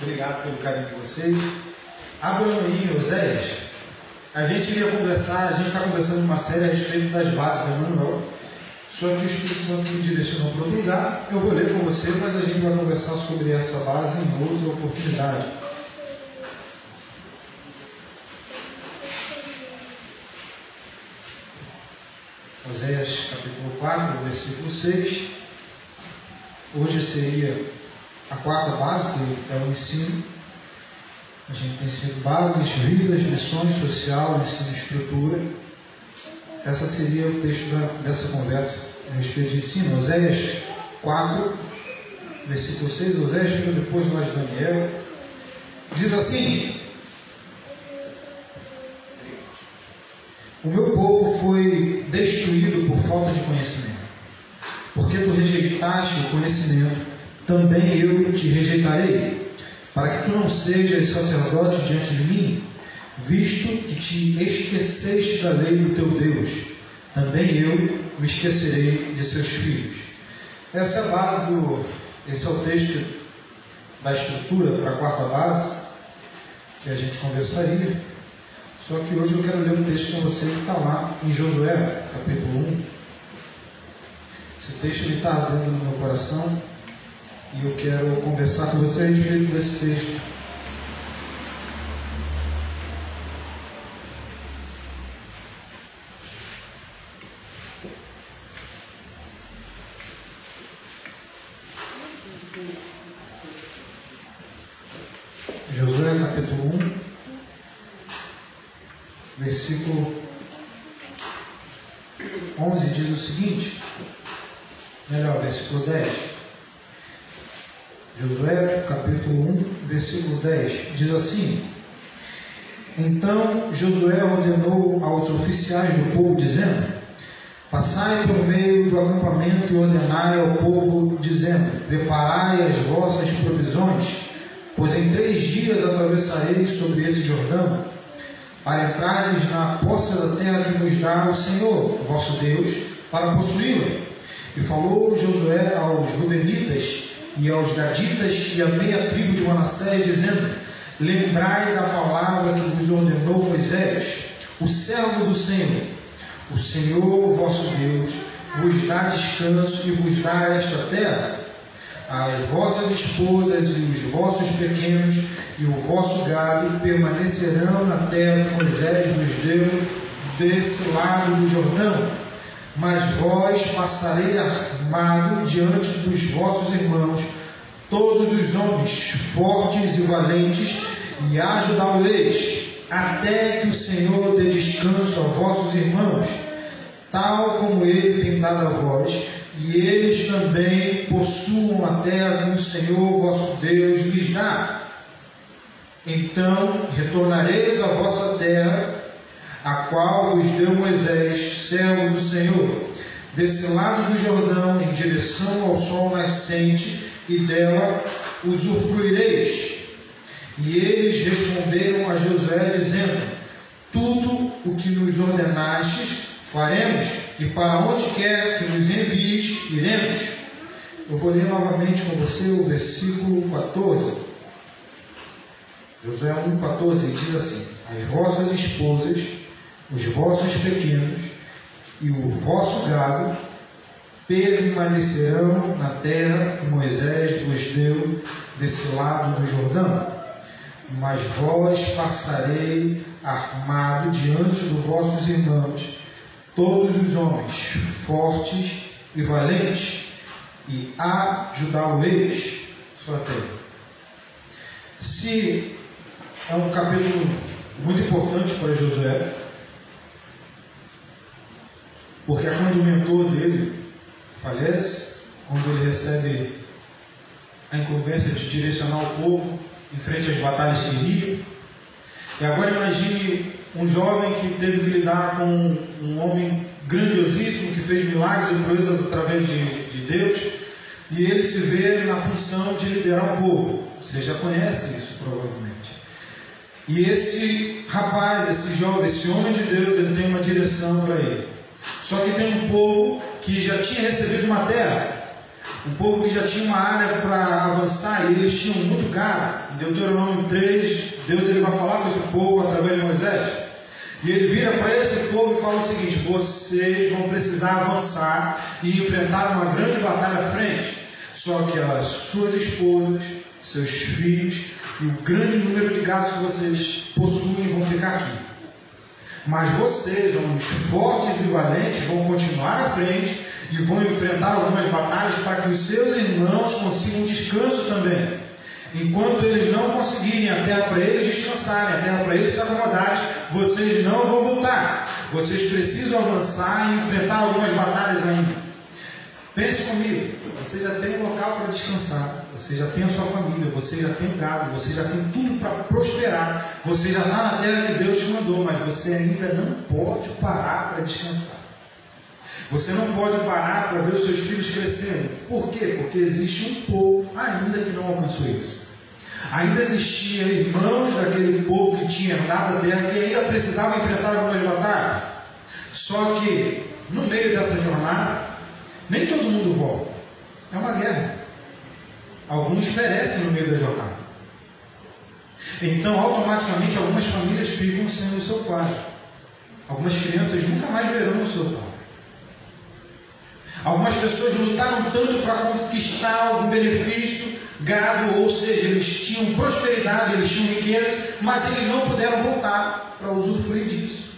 Obrigado pelo carinho de vocês. Abra aí, Oséias. A gente iria conversar, a gente está conversando uma série a respeito das bases do Emmanuel. Só que o Espírito Santo me direcionou para outro lugar. Eu vou ler com você, mas a gente vai conversar sobre essa base em outra oportunidade. Oséias capítulo 4, versículo 6. Hoje seria a quarta base, que é o ensino. A gente tem cinco bases, vidas, missões, social, ensino estrutura. Essa seria o texto da, dessa conversa a respeito de ensino. Oséias 4, versículo 6. Oséias fica depois de Daniel. Diz assim: O meu povo foi destruído por falta de conhecimento. Porque tu rejeitaste o conhecimento, também eu te rejeitarei, para que tu não sejas sacerdote diante de mim, visto que te esqueceste da lei do teu Deus, também eu me esquecerei de seus filhos. Essa é a base do. Esse é o texto da estrutura para a quarta base, que a gente conversaria. Só que hoje eu quero ler um texto com você que está lá em Josué, capítulo 1. Esse texto está ardendo no meu coração e eu quero conversar com você a respeito desse texto. Josué capítulo 1, versículo 11 diz o seguinte, melhor, versículo 10. Josué capítulo 1, versículo 10 diz assim: Então Josué ordenou aos oficiais do povo, dizendo: Passai por meio do acampamento e ordenai ao povo, dizendo: Preparai as vossas provisões, pois em três dias atravessareis sobre esse Jordão, para entrardes na posse da terra que vos dá o Senhor, vosso Deus, para possuí-la. E falou Josué aos Rubenitas e aos Gaditas e à meia tribo de Manassés, dizendo: Lembrai da palavra que vos ordenou Moisés, o servo do Senhor. O Senhor, vosso Deus, vos dá descanso e vos dá esta terra. As vossas esposas e os vossos pequenos e o vosso gado permanecerão na terra que Moisés vos deu desse lado do Jordão. Mas vós passarei armado diante dos vossos irmãos, todos os homens fortes e valentes, e ajudá-los, até que o Senhor dê descanso a vossos irmãos, tal como ele tem dado a vós, e eles também possuam a terra que o Senhor vosso Deus lhes dá. Então retornareis à vossa terra, a qual vos deu Moisés, servo do Senhor, desse lado do Jordão, em direção ao sol nascente, e dela usufruireis. E eles responderam a Josué, dizendo: Tudo o que nos ordenastes, faremos, e para onde quer que nos envies, iremos. Eu vou ler novamente com você o versículo 14. Josué 1,14 diz assim: As vossas esposas, os vossos pequenos e o vosso gado permanecerão na terra que Moisés vos deu desse lado do Jordão. Mas vós passarei armado diante dos vossos irmãos, todos os homens fortes e valentes, e ajudá-los sua terra. Se é um capítulo muito importante para Josué, porque é quando o mentor dele falece, quando ele recebe a incumbência de direcionar o povo em frente às batalhas que iriam. E agora imagine um jovem que teve que lidar com um homem grandiosíssimo que fez milagres e proezas através de, de Deus, e ele se vê na função de liderar o povo. Você já conhece isso provavelmente. E esse rapaz, esse jovem, esse homem de Deus, ele tem uma direção para ele. Só que tem um povo que já tinha recebido uma terra, Um povo que já tinha uma área para avançar e eles tinham muito gado. Em Deuteronômio 3, Deus ele vai falar com esse povo através de Moisés. E ele vira para esse povo e fala o seguinte: vocês vão precisar avançar e enfrentar uma grande batalha à frente. Só que as suas esposas, seus filhos e o grande número de gados que vocês possuem vão ficar aqui. Mas vocês, homens fortes e valentes, vão continuar à frente e vão enfrentar algumas batalhas para que os seus irmãos consigam descanso também. Enquanto eles não conseguirem a terra para eles descansarem, a terra para eles se acomodarem, vocês não vão voltar. Vocês precisam avançar e enfrentar algumas batalhas ainda. Pense comigo, você já tem um local para descansar, você já tem a sua família, você já tem gado, você já tem tudo para prosperar, você já está na terra que Deus te mandou, mas você ainda não pode parar para descansar. Você não pode parar para ver os seus filhos crescendo. Por quê? Porque existe um povo ainda que não alcançou isso. Ainda existia irmãos daquele povo que tinha dado a terra que ainda precisavam enfrentar algumas batalhas. Só que no meio dessa jornada, nem todo mundo volta. É uma guerra. Alguns perecem no meio da jornada. Então, automaticamente, algumas famílias ficam sem o seu pai. Algumas crianças nunca mais verão o seu pai. Algumas pessoas lutaram tanto para conquistar algum benefício, gado, ou seja, eles tinham prosperidade, eles tinham riqueza, mas eles não puderam voltar para usufruir disso.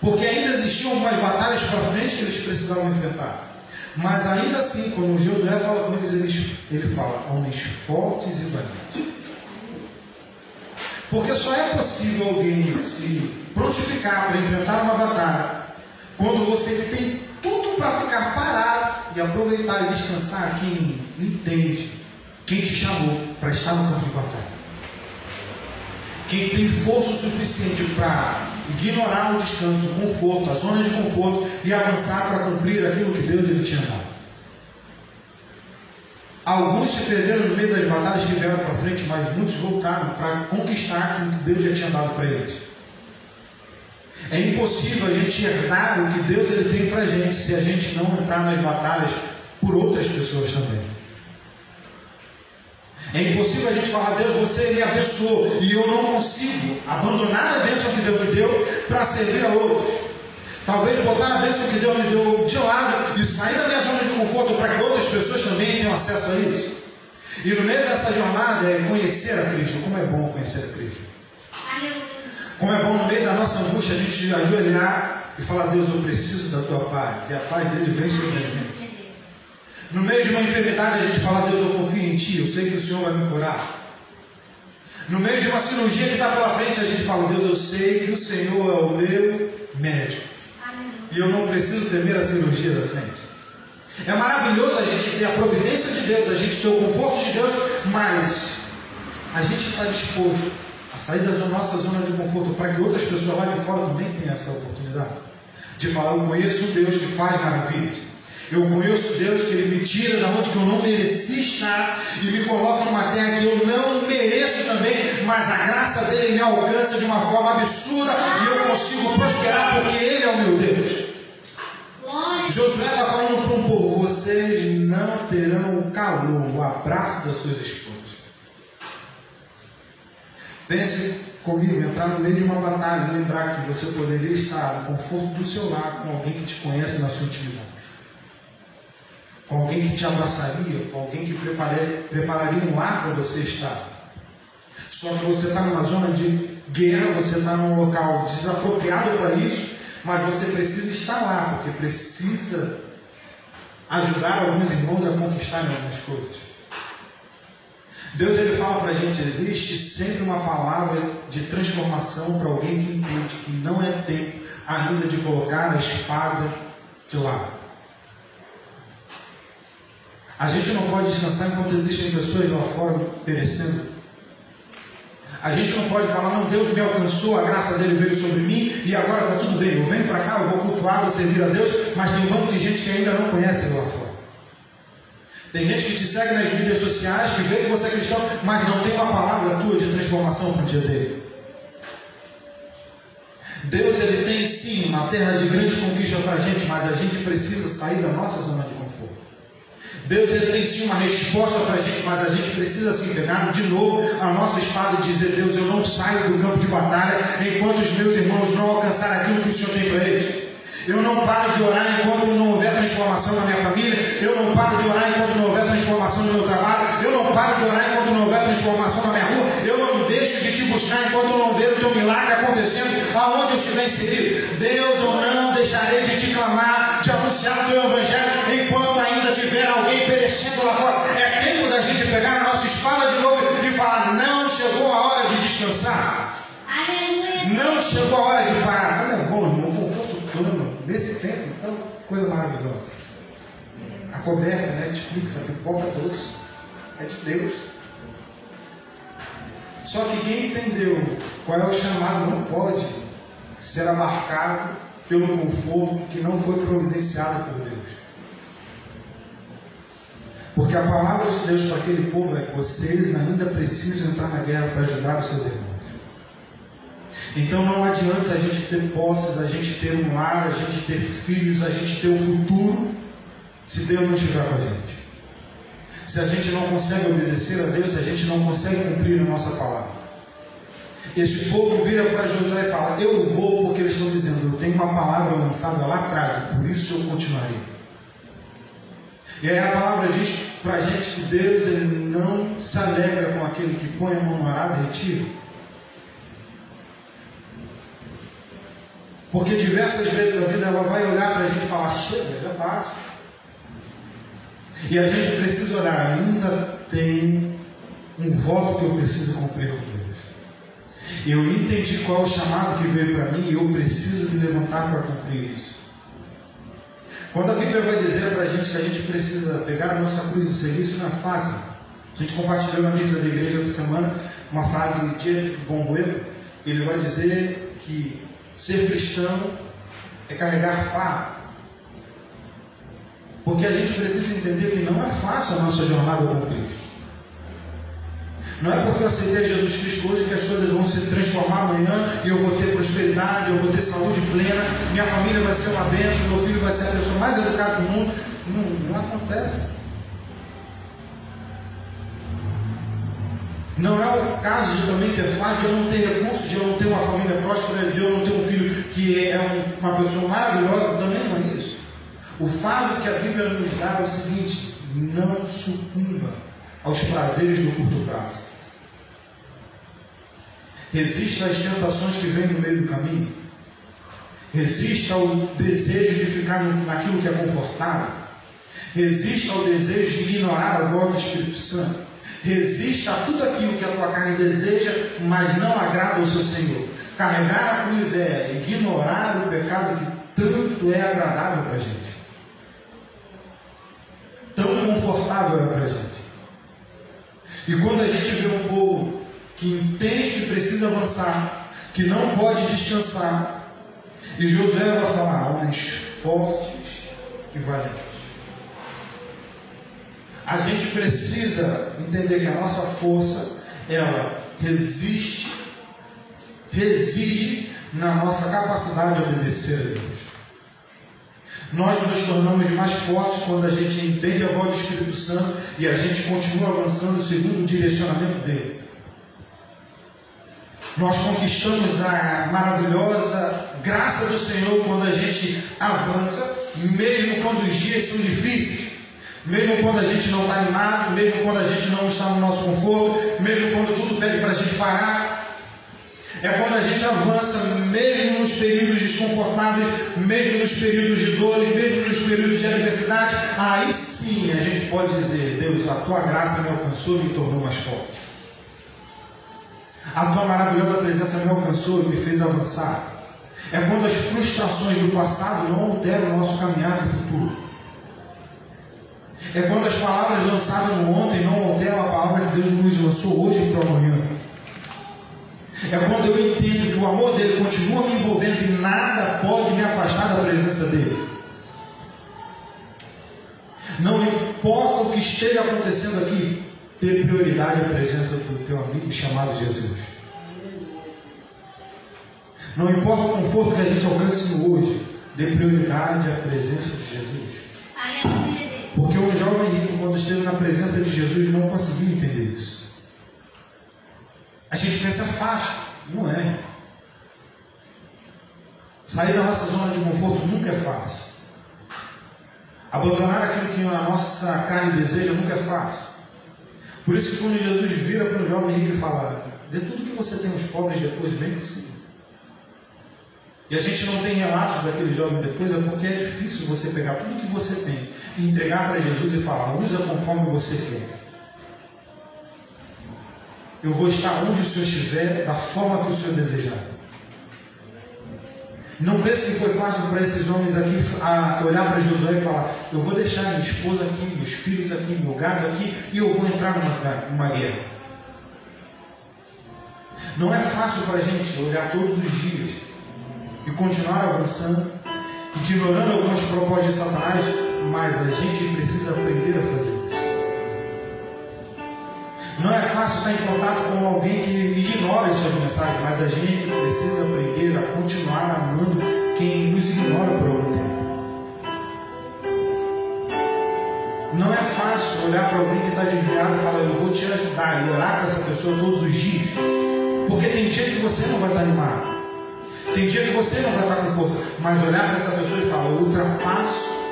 Porque ainda existiam algumas batalhas para frente que eles precisavam enfrentar. Mas ainda assim, quando Josué fala com eles, ele, ele fala, homens fortes e valentes. Porque só é possível alguém se prontificar para enfrentar uma batalha quando você tem tudo para ficar parado e aproveitar e descansar quem entende, quem te chamou para estar no campo de batalha. Quem tem força suficiente para ignorar o descanso, o conforto, a zona de conforto e avançar para cumprir aquilo que Deus ele tinha dado. Alguns se perderam no meio das batalhas que vieram para frente, mas muitos voltaram para conquistar aquilo que Deus já tinha dado para eles. É impossível a gente herdar o que Deus ele tem para a gente se a gente não entrar nas batalhas por outras pessoas também. É impossível a gente falar, Deus, você me abençoou e eu não consigo abandonar a bênção que Deus me deu para servir a outros. Talvez botar a bênção que Deus me deu de lado e sair da minha zona de conforto para que outras pessoas também tenham acesso a isso. E no meio dessa jornada é conhecer a Cristo. Como é bom conhecer a Cristo. Como é bom no meio da nossa angústia a gente ajoelhar e falar, Deus, eu preciso da tua paz. E a paz dele vem sobre a gente. No meio de uma enfermidade, a gente fala, Deus, eu confio em Ti, eu sei que o Senhor vai me curar. No meio de uma cirurgia que está pela frente, a gente fala, Deus, eu sei que o Senhor é o meu médico. E eu não preciso temer a cirurgia da frente. É maravilhoso a gente ter a providência de Deus, a gente ter o conforto de Deus, mas a gente está disposto a sair da nossa zona de conforto para que outras pessoas lá de fora também tenham essa oportunidade. De falar, eu conheço um Deus que faz maravilhas. Eu conheço Deus que Ele me tira da onde eu não mereci estar e me coloca numa terra que eu não mereço também, mas a graça dele me alcança de uma forma absurda e eu consigo prosperar porque Ele é o meu Deus. Josué está falando para um povo: vocês não terão o calor, o abraço das suas esposas. Pense comigo, entrar no meio de uma batalha lembrar que você poderia estar no conforto do seu lar com alguém que te conhece na sua intimidade com alguém que te abraçaria, com alguém que prepararia, prepararia um lar para você estar. Só que você está numa zona de guerra, você está num local desapropriado para isso, mas você precisa estar lá, porque precisa ajudar alguns irmãos a conquistarem algumas coisas. Deus ele fala para a gente: existe sempre uma palavra de transformação para alguém que entende que não é tempo ainda de colocar a espada de lado. A gente não pode descansar enquanto existem pessoas lá fora perecendo. A gente não pode falar, não, Deus me alcançou, a graça dele veio sobre mim e agora está tudo bem. Eu venho para cá, eu vou cultuar, vou servir a Deus, mas tem um monte de gente que ainda não conhece lá fora. Tem gente que te segue nas mídias sociais, que vê que você é cristão, mas não tem uma palavra tua de transformação para o dia dele. Deus ele tem sim uma terra de grande conquista para a gente, mas a gente precisa sair da nossa zona de conforto. Deus ele tem sim uma resposta para a gente, mas a gente precisa assim pegar de novo a nossa espada e dizer: Deus, eu não saio do campo de batalha enquanto os meus irmãos não alcançarem aquilo que o Senhor tem para eles. Eu não paro de orar enquanto não houver transformação na minha família. Eu não paro de orar enquanto não houver transformação no meu trabalho. Eu não paro de orar enquanto não houver transformação na minha rua. Eu não deixo de te buscar enquanto não ver o teu milagre acontecendo aonde eu estiver inserido. Deus, eu não deixarei de te clamar, de anunciar o teu evangelho enquanto ainda tiver alguém perecendo lá fora. É tempo da gente pegar a nossa espada de novo e falar: não chegou a hora de descansar. Aleluia. Não chegou a hora de parar. Olha, bom, irmão, conforto plano nesse tempo, então, coisa maravilhosa. A coberta, Netflix, a pipoca doce, é de Deus. Só que quem entendeu qual é o chamado não pode ser marcado pelo conforto que não foi providenciado por Deus. Porque a palavra de Deus para aquele povo é que vocês ainda precisam entrar na guerra para ajudar os seus irmãos. Então não adianta a gente ter posses, a gente ter um lar, a gente ter filhos, a gente ter um futuro, se Deus não estiver com a gente. Se a gente não consegue obedecer a Deus, se a gente não consegue cumprir a nossa palavra. Esse povo vira para Josué e fala: Eu vou, porque eles estão dizendo, eu tenho uma palavra lançada lá atrás, por isso eu continuarei. E aí a palavra diz para a gente que Deus ele não se alegra com aquele que põe a mão no arado retira. Porque diversas vezes a vida ela vai olhar para a gente e falar, chega, já bate. E a gente precisa orar, ainda tem um voto que eu preciso cumprir com Deus. Eu entendi qual é o chamado que veio para mim e eu preciso me levantar para cumprir isso. Quando a Bíblia vai dizer para a gente que a gente precisa pegar a nossa cruz e seguir, isso não é fácil. A gente compartilhou na mesa da igreja essa semana uma frase de Bonhoeffer. Ele vai dizer que Ser cristão é carregar fardo. Porque a gente precisa entender que não é fácil a nossa jornada com Cristo. Não é porque eu aceitei Jesus Cristo hoje que as coisas vão se transformar amanhã e eu vou ter prosperidade, eu vou ter saúde plena, minha família vai ser uma bênção, meu filho vai ser a pessoa mais educada do mundo. Não, não acontece. Não é o caso de também ter fato de eu não ter recursos, de eu não ter uma família próspera, de eu não ter um filho que é uma pessoa maravilhosa, também não é isso. O fato que a Bíblia nos dá é o seguinte: não sucumba aos prazeres do curto prazo. Resista às tentações que vêm no meio do caminho. Resista ao desejo de ficar naquilo que é confortável. Resista ao desejo de ignorar a voz do Espírito Santo. Resista a tudo aquilo que a tua carne deseja, mas não agrada ao seu Senhor. Carregar a cruz é ignorar o pecado que tanto é agradável para a gente. Tão confortável é para a gente. E quando a gente vê um povo que entende que precisa avançar, que não pode descansar, e Josué vai falar, homens fortes e valentes. A gente precisa entender que a nossa força, ela resiste, reside na nossa capacidade de obedecer a Deus. Nós nos tornamos mais fortes quando a gente entende a voz do Espírito Santo e a gente continua avançando segundo o direcionamento dele. Nós conquistamos a maravilhosa graça do Senhor quando a gente avança, mesmo quando os dias são difíceis. Mesmo quando a gente não está animado, mesmo quando a gente não está no nosso conforto, mesmo quando tudo pede para a gente parar. É quando a gente avança, mesmo nos períodos desconfortáveis, mesmo nos períodos de dores, mesmo nos períodos de adversidade, aí sim a gente pode dizer: Deus, a tua graça me alcançou e me tornou mais forte. A tua maravilhosa presença me alcançou e me fez avançar. É quando as frustrações do passado não alteram o nosso caminhar no futuro. É quando as palavras lançadas no ontem não alteram a palavra que Deus nos lançou hoje para amanhã. É quando eu entendo que o amor dele continua me envolvendo e nada pode me afastar da presença dele. Não importa o que esteja acontecendo aqui, ter prioridade a presença do teu amigo chamado Jesus. Não importa o conforto que a gente alcance hoje, dê prioridade à presença de Jesus. Porque um jovem rico esteve na presença de Jesus, não conseguiu entender isso. A gente pensa fácil, não é. Sair da nossa zona de conforto nunca é fácil. Abandonar aquilo que a nossa carne deseja nunca é fácil. Por isso quando Jesus vira para o jovem rico e fala, dê tudo que você tem aos pobres depois, vem sim. E a gente não tem relatos daquele jovem depois, é porque é difícil você pegar tudo que você tem e entregar para Jesus e falar, usa conforme você quer. Eu vou estar onde o Senhor estiver, da forma que o Senhor desejar. Não pense que foi fácil para esses homens aqui olhar para Josué e falar: Eu vou deixar minha esposa aqui, meus filhos aqui, meu gado aqui e eu vou entrar numa, numa guerra. Não é fácil para a gente olhar todos os dias e continuar avançando, ignorando algumas propostas de Satanás, mas a gente precisa aprender a fazer fácil estar em contato com alguém que ignora as suas mensagens, mas a gente precisa aprender a continuar amando quem nos ignora por algum tempo. Não é fácil olhar para alguém que está desviado e falar, eu vou te ajudar e orar para essa pessoa todos os dias. Porque tem dia que você não vai estar animado. Tem dia que você não vai estar com força. Mas olhar para essa pessoa e falar, eu ultrapasso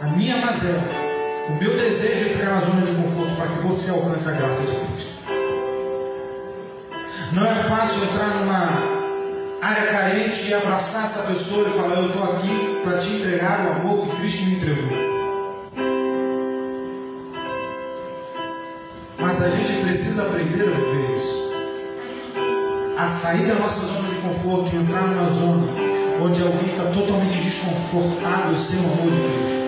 a minha mazela o meu desejo é ficar na zona de conforto para que você alcance a graça de Cristo. Não é fácil entrar numa área carente e abraçar essa pessoa e falar: Eu estou aqui para te entregar o amor que Cristo me entregou. Mas a gente precisa aprender a viver isso. A sair da nossa zona de conforto e entrar numa zona onde alguém está totalmente desconfortável sem o amor de Cristo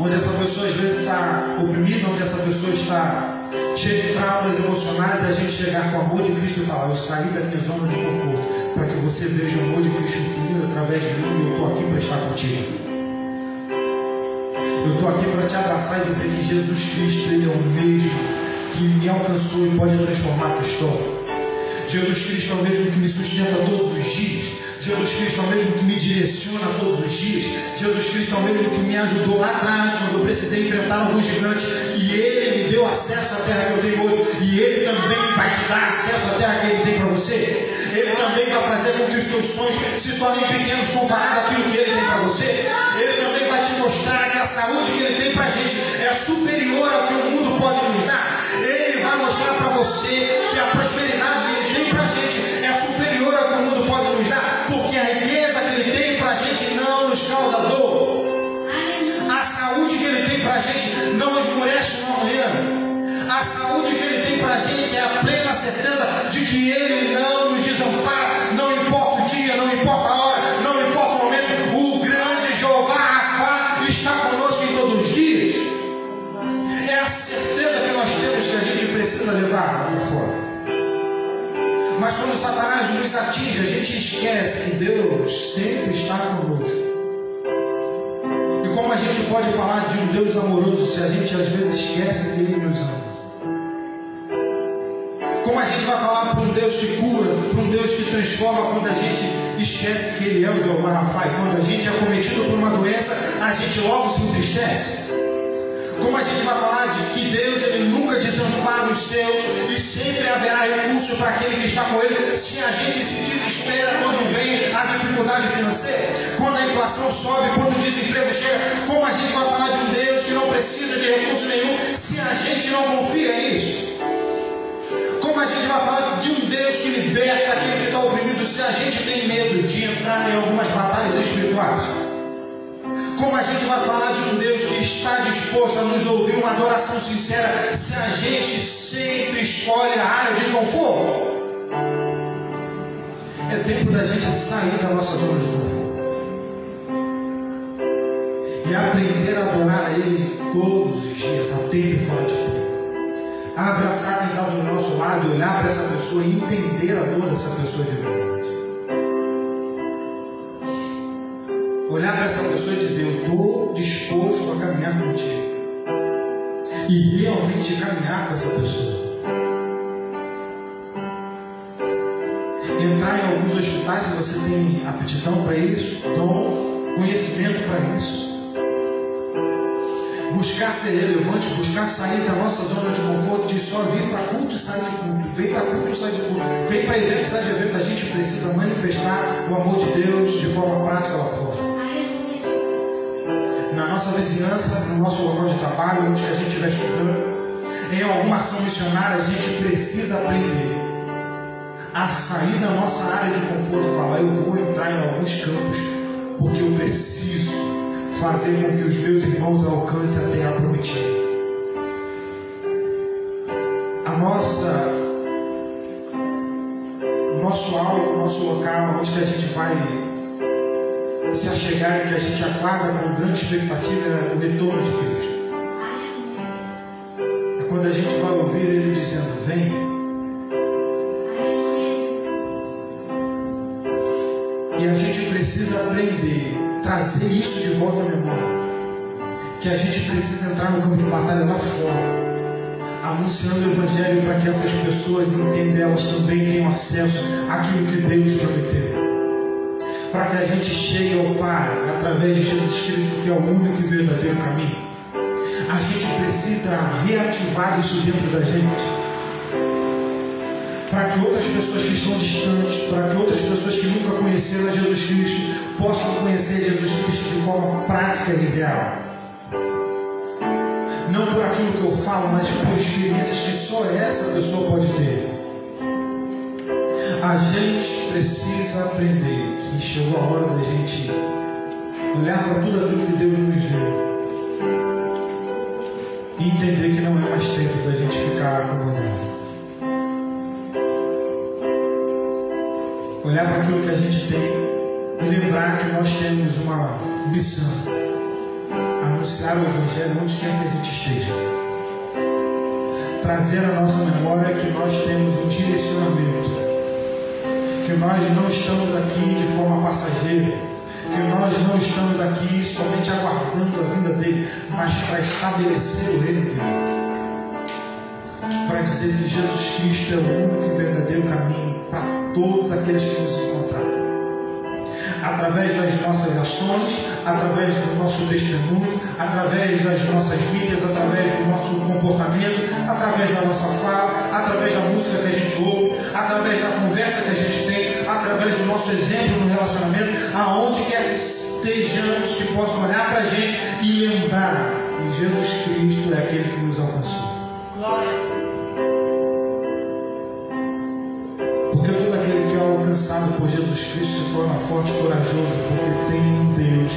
onde essa pessoa às vezes está oprimida, onde essa pessoa está cheia de traumas emocionais, e a gente chegar com o amor de Cristo e falar: Eu saí da minha zona de conforto, para que você veja o amor de Cristo fluindo através de mim, e eu estou aqui para estar contigo. Eu estou aqui para te abraçar e dizer que Jesus Cristo ele é o mesmo que me alcançou e pode transformar a história. Jesus Cristo é o mesmo que me sustenta todos os dias. Jesus Cristo é o mesmo que me direciona todos os dias. Jesus Cristo é o mesmo que me ajudou lá atrás, quando eu precisei enfrentar alguns gigantes. E Ele me deu acesso à terra que eu tenho hoje. E Ele também vai te dar acesso à terra que Ele tem para você. Ele também vai fazer com que os teus sonhos se tornem pequenos comparado àquilo que Ele tem para você. Ele também vai te mostrar que a saúde que Ele tem para a gente é superior ao que o mundo pode nos dar. Ele vai mostrar para você que a prosperidade não esmurece no amanhã. A saúde que Ele tem para a gente é a plena certeza de que Ele não nos desampara, não importa o dia, não importa a hora, não importa o momento. O grande Jeová Rafa está conosco em todos os dias. É a certeza que nós temos que a gente precisa levar para fora. Mas quando Satanás nos atinge, a gente esquece que Deus sempre está conosco. Falar de um Deus amoroso se a gente às vezes esquece que Ele nos ama? Como a gente vai falar para um Deus que cura, para um Deus que transforma, quando a gente esquece que Ele é o Jeová Rafa? E quando a gente é cometido por uma doença, a gente logo se entristece? Como a gente vai falar de que Deus ele nunca desampara os seus e sempre haverá recurso para aquele que está com ele, se a gente se desespera quando vem a dificuldade financeira, quando a inflação sobe, quando o desemprego chega, como a gente vai falar de um Deus que não precisa de recurso nenhum se a gente não confia nisso? Como a gente vai falar de um Deus que liberta aquele que está oprimido se a gente tem medo de entrar em algumas batalhas espirituais? Como a gente vai falar de um Deus que está disposto a nos ouvir uma adoração sincera se a gente sempre escolhe a área de conforto? É tempo da gente sair da nossa zona de conforto e aprender a adorar a Ele todos os dias, a tempo e fora de tempo. Abraçar quem está do nosso lado olhar para essa pessoa e entender a dor dessa pessoa de verdade. Olhar para essa pessoa e dizer: Eu estou disposto a caminhar contigo. E realmente caminhar com essa pessoa. Entrar em alguns hospitais, se você tem aptidão para isso, dom, conhecimento para isso. buscar ser relevante, buscar sair da nossa zona de conforto, de só vir para culto e sair de culto, vem para culto e sair de culto, vem para evento e sair de evento, a gente precisa manifestar o amor de Deus de forma prática lá fora. Nossa vizinhança, no nosso local de trabalho, onde a gente estiver estudando, em alguma ação missionária, a gente precisa aprender a sair da nossa área de conforto e falar, eu vou entrar em alguns campos, porque eu preciso fazer com que os meus irmãos alcancem a terra prometida. A nossa, o nosso alvo, o nosso local, onde a gente vai se achegar e que a gente aguarda com grande expectativa é o retorno de Cristo. É quando a gente vai ouvir Ele dizendo, vem. E a gente precisa aprender, trazer isso de volta à memória. Que a gente precisa entrar no campo de batalha lá fora, anunciando o Evangelho para que essas pessoas entendam, elas também tenham acesso àquilo que Deus prometeu. Para que a gente chegue ao Pai através de Jesus Cristo, que é o único e verdadeiro caminho. A gente precisa reativar isso dentro da gente para que outras pessoas que estão distantes, para que outras pessoas que nunca conheceram Jesus Cristo possam conhecer Jesus Cristo de forma prática e real. Não por aquilo que eu falo, mas por experiências que só essa pessoa pode ter. A gente precisa aprender que chegou a hora da gente olhar para tudo aquilo que Deus nos deu e entender que não é mais tempo da gente ficar acomodado. olhar para aquilo que a gente tem e lembrar que nós temos uma missão: anunciar o Evangelho onde quer que a gente esteja. Trazer à nossa memória que nós temos um direcionamento, que nós não estamos aqui de forma passageira, que nós não estamos aqui somente aguardando a vinda dele, mas para estabelecer o reino dele para dizer que Jesus Cristo é o único e verdadeiro caminho para todos aqueles que nos encontraram. Através das nossas ações, através do nosso testemunho, através das nossas vidas, através do nosso comportamento, através da nossa fala, através da música que a gente ouve, através da conversa que a gente tem, através do nosso exemplo no relacionamento, aonde quer que estejamos, que possam olhar para a gente e lembrar que Jesus Cristo é aquele que nos alcançou. Glória. alcançado por Jesus Cristo se torna forte e corajoso, porque tem um Deus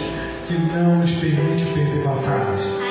que não nos permite perder batalhas.